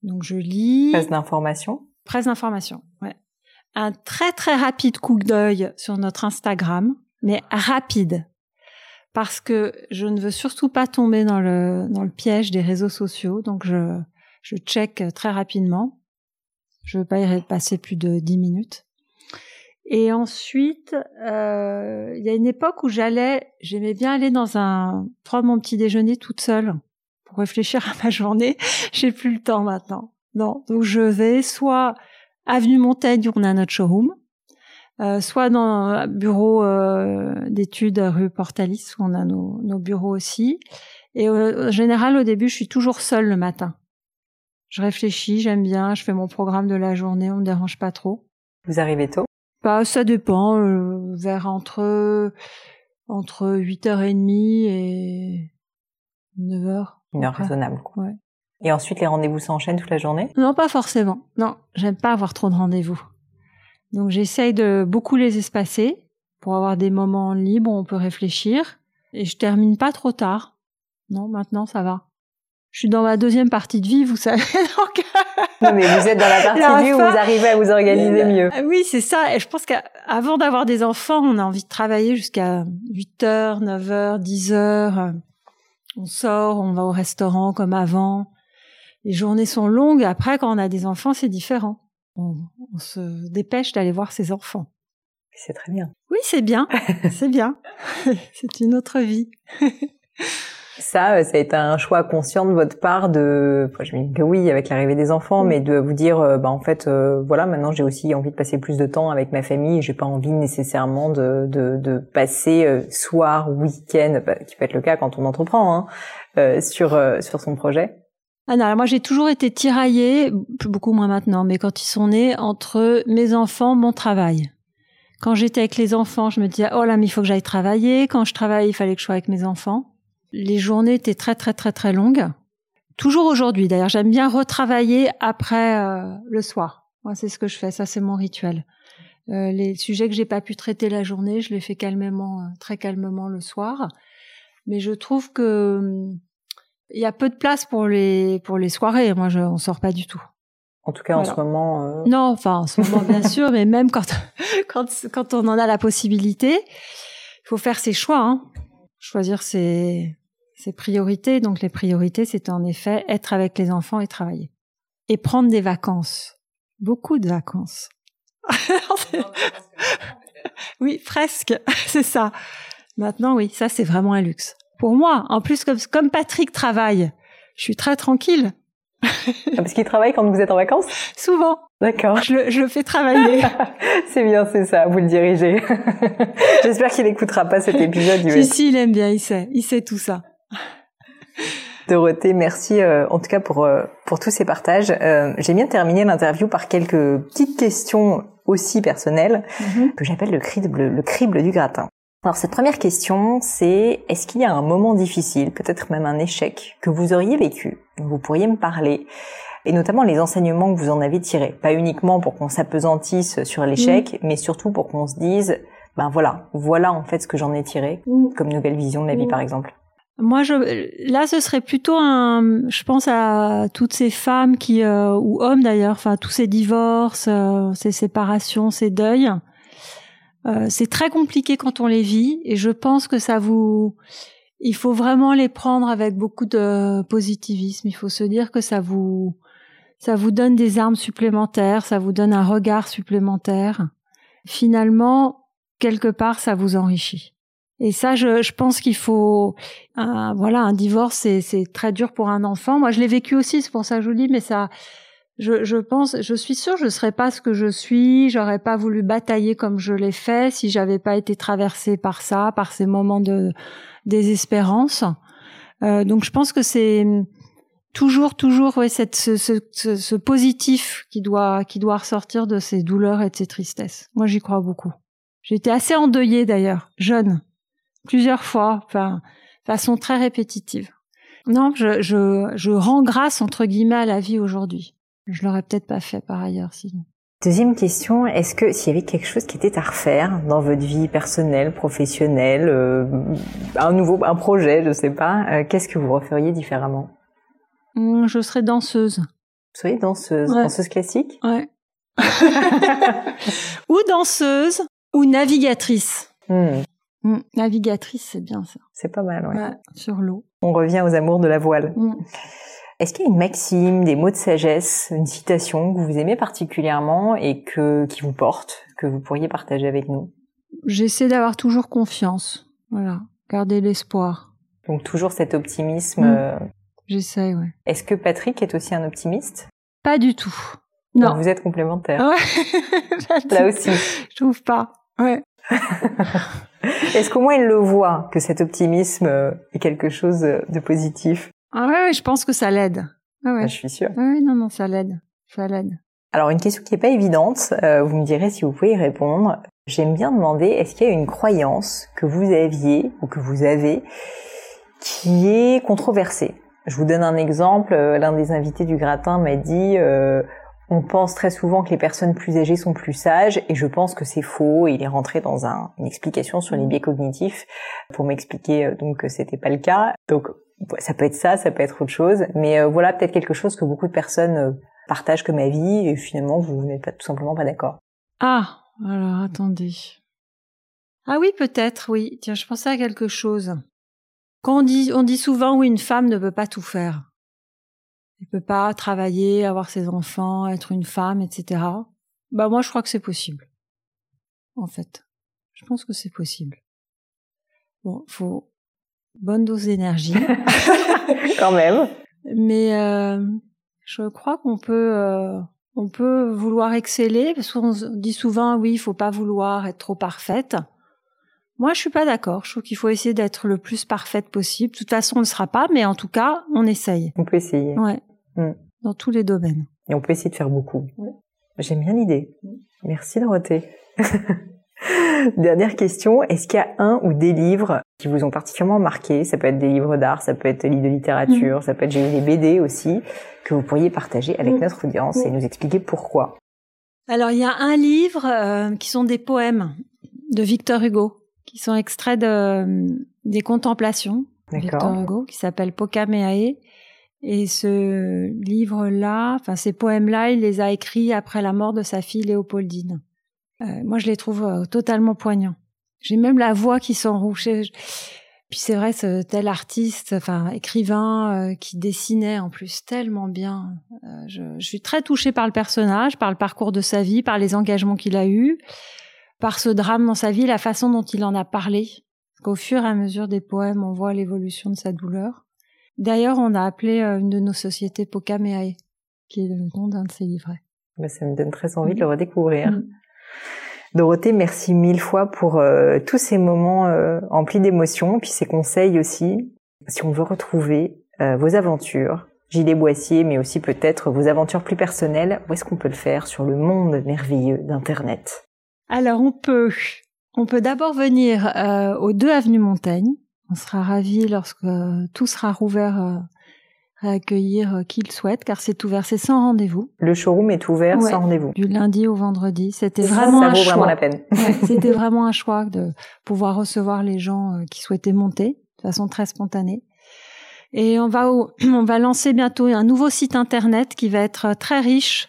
B: Donc je lis.
A: Presse d'information.
B: Presse d'information, ouais. Un très très rapide coup d'œil sur notre Instagram, mais rapide, parce que je ne veux surtout pas tomber dans le dans le piège des réseaux sociaux, donc je je check très rapidement. Je veux pas y passer plus de dix minutes. Et ensuite, euh, il y a une époque où j'allais, j'aimais bien aller dans un prendre mon petit déjeuner toute seule pour réfléchir à ma journée. [LAUGHS] J'ai plus le temps maintenant. Non, donc je vais soit avenue Montaigne où on a notre showroom, euh, soit dans un bureau euh, d'études rue Portalis où on a nos, nos bureaux aussi. Et euh, en général, au début, je suis toujours seule le matin. Je réfléchis, j'aime bien, je fais mon programme de la journée, on me dérange pas trop.
A: Vous arrivez tôt?
B: Bah, ça dépend, euh, vers entre entre 8h30 et 9h.
A: Une heure raisonnable.
B: Quoi. Ouais.
A: Et ensuite, les rendez-vous s'enchaînent toute la journée?
B: Non, pas forcément. Non, j'aime pas avoir trop de rendez-vous. Donc j'essaye de beaucoup les espacer pour avoir des moments libres où on peut réfléchir. Et je termine pas trop tard. Non, maintenant ça va. Je suis dans ma deuxième partie de vie, vous savez. [LAUGHS] Donc...
A: non, mais vous êtes dans la partie [LAUGHS] de vie où vous arrivez à vous organiser mieux.
B: Oui, c'est ça. Et je pense qu'avant d'avoir des enfants, on a envie de travailler jusqu'à 8 heures, 9 heures, 10 heures. On sort, on va au restaurant comme avant. Les journées sont longues. Après, quand on a des enfants, c'est différent. On, on se dépêche d'aller voir ses enfants.
A: C'est très bien.
B: Oui, c'est bien. [LAUGHS] c'est bien. c'est une autre vie.
A: Ça, ça a été un choix conscient de votre part de, enfin, je me dis que oui, avec l'arrivée des enfants, mais de vous dire, bah en fait, euh, voilà, maintenant j'ai aussi envie de passer plus de temps avec ma famille. J'ai pas envie nécessairement de de, de passer euh, soir, week-end, bah, qui peut être le cas quand on entreprend, hein, euh, sur sur son projet.
B: Ah non, moi j'ai toujours été tiraillée, beaucoup moins maintenant, mais quand ils sont nés, entre mes enfants, mon travail. Quand j'étais avec les enfants, je me disais oh là mais il faut que j'aille travailler. Quand je travaillais, il fallait que je sois avec mes enfants. Les journées étaient très très très très longues. Toujours aujourd'hui, d'ailleurs, j'aime bien retravailler après euh, le soir. Moi, c'est ce que je fais. Ça, c'est mon rituel. Euh, les sujets que j'ai pas pu traiter la journée, je les fais calmement, euh, très calmement le soir. Mais je trouve que il y a peu de place pour les pour les soirées. Moi, je, on sort pas du tout.
A: En tout cas, voilà. en ce moment. Euh...
B: Non, enfin, en ce moment, bien sûr, mais même quand [LAUGHS] quand quand on en a la possibilité, il faut faire ses choix. Hein. Choisir ses ses priorités. Donc, les priorités, c'est en effet être avec les enfants et travailler et prendre des vacances. Beaucoup de vacances. [LAUGHS] [LAUGHS] oui, presque. [LAUGHS] C'est ça. Maintenant, oui, ça, c'est vraiment un luxe pour moi. En plus, comme, comme Patrick travaille, je suis très tranquille.
A: Parce qu'il travaille quand vous êtes en vacances?
B: Souvent.
A: D'accord.
B: Je le, je le fais travailler.
A: c'est bien, c'est ça, vous le dirigez. J'espère qu'il n'écoutera pas cet épisode.
B: Si, si, il aime bien, il sait, il sait tout ça. [LAUGHS]
A: Dorothée, merci euh, en tout cas pour euh, pour tous ces partages. Euh, J'ai bien terminé l'interview par quelques petites questions aussi personnelles mm -hmm. que j'appelle le crible, le crible du gratin. Alors cette première question, c'est est-ce qu'il y a un moment difficile, peut-être même un échec, que vous auriez vécu, dont vous pourriez me parler, et notamment les enseignements que vous en avez tirés, pas uniquement pour qu'on s'apesantisse sur l'échec, mmh. mais surtout pour qu'on se dise, ben voilà, voilà en fait ce que j'en ai tiré, mmh. comme nouvelle vision de la vie mmh. par exemple.
B: Moi, je, là, ce serait plutôt un. Je pense à toutes ces femmes qui, euh, ou hommes d'ailleurs, enfin tous ces divorces, euh, ces séparations, ces deuils. Euh, c'est très compliqué quand on les vit et je pense que ça vous il faut vraiment les prendre avec beaucoup de positivisme il faut se dire que ça vous ça vous donne des armes supplémentaires ça vous donne un regard supplémentaire finalement quelque part ça vous enrichit et ça je, je pense qu'il faut un, voilà un divorce c'est très dur pour un enfant moi je l'ai vécu aussi c'est pour ça que je vous dis mais ça je, je, pense, je suis sûre, je serais pas ce que je suis. J'aurais pas voulu batailler comme je l'ai fait si j'avais pas été traversée par ça, par ces moments de désespérance. Euh, donc, je pense que c'est toujours, toujours, ouais, cette, ce, ce, ce, positif qui doit, qui doit ressortir de ces douleurs et de ces tristesses. Moi, j'y crois beaucoup. Été assez endeuillée d'ailleurs, jeune, plusieurs fois, enfin, façon très répétitive. Non, je, je, je rends grâce entre guillemets à la vie aujourd'hui. Je l'aurais peut-être pas fait par ailleurs sinon.
A: Deuxième question, est-ce que s'il y avait quelque chose qui était à refaire dans votre vie personnelle, professionnelle, euh, un nouveau un projet, je sais pas, euh, qu'est-ce que vous referiez différemment?
B: Mmh, Je serais danseuse. Vous
A: seriez danseuse, ouais. danseuse classique?
B: Ouais. [LAUGHS] [LAUGHS] ou danseuse ou navigatrice.
A: Mmh.
B: Mm. Navigatrice, c'est bien ça.
A: C'est pas mal, ouais.
B: Ouais, sur l'eau.
A: On revient aux amours de la voile.
B: Mm.
A: Est-ce qu'il y a une maxime, des mots de sagesse, une citation que vous aimez particulièrement et que qui vous porte, que vous pourriez partager avec nous?
B: J'essaie d'avoir toujours confiance. Voilà, garder l'espoir.
A: Donc toujours cet optimisme.
B: Mm.
A: euh,
B: J'essaie, ouais.
A: Est-ce que Patrick est aussi un optimiste?
B: Pas du tout.
A: Donc
B: Non.
A: Vous êtes complémentaires.
B: Ouais. [LAUGHS]
A: Là aussi.
B: Je trouve pas. Ouais. [LAUGHS]
A: Est-ce qu'au moins il le voit que cet optimisme euh, est quelque chose de positif?
B: Ah ouais, ouais, je pense que ça l'aide. Ah ouais.
A: Ah, Je suis sûre.
B: Ouais, non, non, ça l'aide. Ça l'aide.
A: Alors une question qui n'est pas évidente, euh, vous me direz si vous pouvez y répondre. J'aime bien demander, est-ce qu'il y a une croyance que vous aviez ou que vous avez qui est controversée? Je vous donne un exemple. Euh, L'un des invités du gratin m'a dit euh, on pense très souvent que les personnes plus âgées sont plus sages et je pense que c'est faux. Il est rentré dans un- une explication sur les biais cognitifs pour m'expliquer euh, donc que c'était pas le cas. Donc ça peut être ça, ça peut être autre chose, mais euh, voilà peut-être quelque chose que beaucoup de personnes euh, partagent comme avis et finalement vous n'êtes pas tout simplement pas d'accord.
B: Ah, alors attendez. Ah oui, peut-être, oui. Tiens, je pensais à quelque chose. Quand on dit, on dit souvent, oui, une femme ne peut pas tout faire. Elle peut pas travailler, avoir ses enfants, être une femme, etc. Bah moi, je crois que c'est possible. En fait, je pense que c'est possible. Bon, faut bonne dose d'énergie. [LAUGHS]
A: Quand même.
B: Mais euh, je crois qu'on peut euh, on peut vouloir exceller parce qu'on se dit souvent oui, il faut pas vouloir être trop parfaite. Moi, je suis pas d'accord. Je trouve qu'il faut essayer d'être le plus parfaite possible. De toute façon, on ne le sera pas, mais en tout cas, on essaye.
A: On peut essayer.
B: Ouais.
A: Mm.
B: Dans tous les domaines.
A: Et on peut essayer de faire beaucoup. J'aime bien l'idée. Merci Dorothée. [LAUGHS] Dernière question, est-ce qu'il y a un ou des livres qui vous ont particulièrement marqué? Ça peut être des livres d'art, ça peut être des livres de littérature, ça peut être j'ai eu des BD aussi, que vous pourriez partager avec
B: Mm.
A: notre audience et nous expliquer pourquoi.
B: Alors, il y a un livre euh, qui sont des poèmes de Victor Hugo, qui sont extraits de, des Contemplations. Victor
A: D'accord
B: Hugo, qui s'appelle Pokameae. Et ce livre-là, enfin ces poèmes-là, il les a écrits après la mort de sa fille Léopoldine. Euh, moi, je les trouve euh, totalement poignants. J'ai même la voix qui s'enrouge. Puis c'est vrai, ce tel artiste, enfin écrivain, euh, qui dessinait en plus tellement bien. Euh, je, je suis très touchée par le personnage, par le parcours de sa vie, par les engagements qu'il a eus, par ce drame dans sa vie, la façon dont il en a parlé. Qu'au fur et à mesure des poèmes, on voit l'évolution de sa douleur. D'ailleurs, on a appelé euh, une de nos sociétés Pokameae, qui est le nom d'un de ses livrets.
A: Bah, Ça me donne très envie de le redécouvrir.
B: Mm.
A: Dorothée, merci mille fois pour euh, tous ces moments euh, emplis d'émotions, puis ces conseils aussi. Si on veut retrouver euh, vos aventures, Gilet Boissier, mais aussi peut-être vos aventures plus personnelles, où est-ce qu'on peut le faire sur le monde merveilleux d'Internet?
B: Alors, on peut, on peut d'abord venir aux deux avenues Montaigne. On sera ravis lorsque tout sera rouvert euh, à accueillir euh, qui le souhaite, car c'est ouvert, c'est sans rendez-vous,
A: Le showroom est ouvert
B: Ouais.
A: sans rendez-vous.
B: du lundi au vendredi. C'était vraiment
A: Ça
B: un
A: vaut
B: choix.
A: vraiment la peine.
B: Ouais, [LAUGHS] C'était vraiment un choix de pouvoir recevoir les gens euh, qui souhaitaient monter de façon très spontanée. Et on va, au- [CLEARS THROAT] on va lancer bientôt un nouveau site internet qui va être très riche,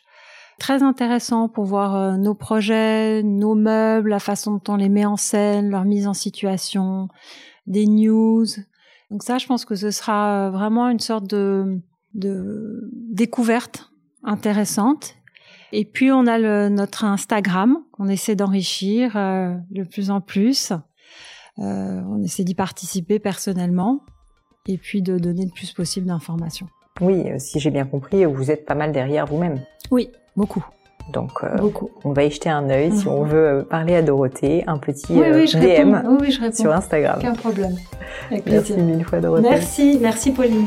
B: très intéressant pour voir nos projets, nos meubles, la façon dont on les met en scène, leur mise en situation, des news. Donc ça, je pense que ce sera euh, vraiment une sorte de, de découverte intéressante. Et puis on a le, notre Instagram qu'on essaie d'enrichir euh, de plus en plus. Euh, on essaie d'y participer personnellement et puis de donner le plus possible d'informations.
A: Oui, si j'ai bien compris, vous êtes pas mal derrière vous-même.
B: Oui, beaucoup,
A: Donc, euh, on va y jeter un œil si
B: Mhm.
A: on veut euh, parler à Dorothée, un petit
B: Oui,
A: euh,
B: oui, je
A: DM
B: réponds. Oui, oui, je réponds.
A: sur Instagram.
B: Aucun problème. Avec
A: Merci mille fois, Dorothée.
B: Merci, merci Pauline.